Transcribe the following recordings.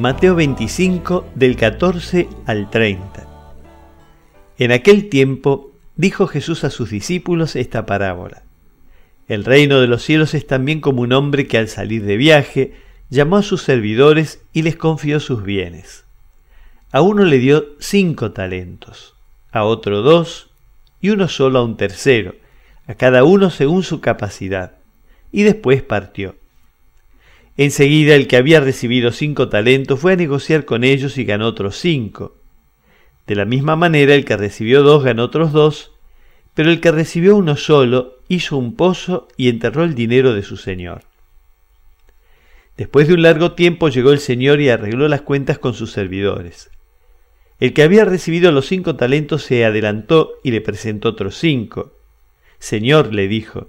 Mateo 25 del 14 al 30. En aquel tiempo dijo Jesús a sus discípulos esta parábola. El reino de los cielos es también como un hombre que al salir de viaje llamó a sus servidores y les confió sus bienes. A uno le dio cinco talentos, a otro dos y uno solo a un tercero, a cada uno según su capacidad, y después partió. Enseguida el que había recibido cinco talentos fue a negociar con ellos y ganó otros cinco. De la misma manera el que recibió dos ganó otros dos, pero el que recibió uno solo hizo un pozo y enterró el dinero de su señor. Después de un largo tiempo llegó el señor y arregló las cuentas con sus servidores. El que había recibido los cinco talentos se adelantó y le presentó otros cinco. Señor, le dijo,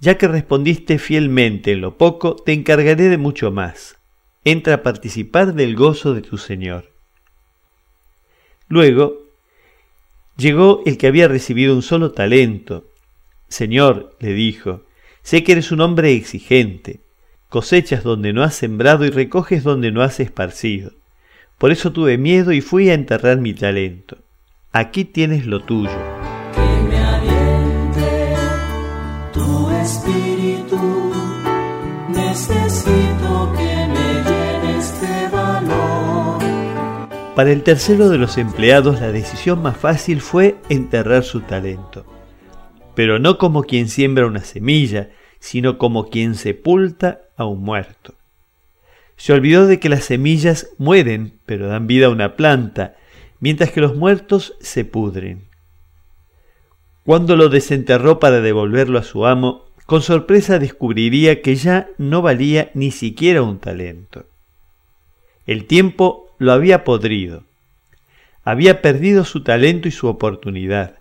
ya que respondiste fielmente en lo poco, te encargaré de mucho más. Entra a participar del gozo de tu Señor. Luego llegó el que había recibido un solo talento, Señor, le dijo, sé que eres un hombre exigente, cosechas donde no has sembrado y recoges donde no has esparcido. Por eso tuve miedo y fui a enterrar mi talento. Aquí tienes lo tuyo. Para el tercero de los empleados la decisión más fácil fue enterrar su talento pero no como quien siembra una semilla, sino como quien sepulta a un muerto. Se olvidó de que las semillas mueren, pero dan vida a una planta, mientras que los muertos se pudren. Cuando lo desenterró para devolverlo a su amo, con sorpresa descubriría que ya no valía ni siquiera un talento. El tiempo lo había podrido. Había perdido su talento y su oportunidad.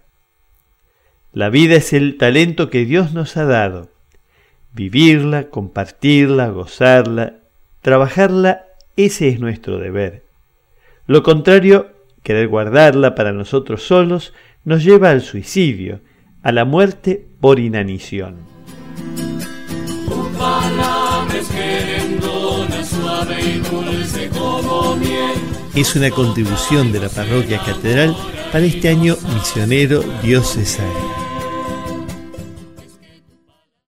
La vida es el talento que Dios nos ha dado. Vivirla, compartirla, gozarla, trabajarla, ese es nuestro deber. Lo contrario, querer guardarla para nosotros solos, nos lleva al suicidio, a la muerte por inanición. Es una contribución de la parroquia catedral para este año misionero diocesano.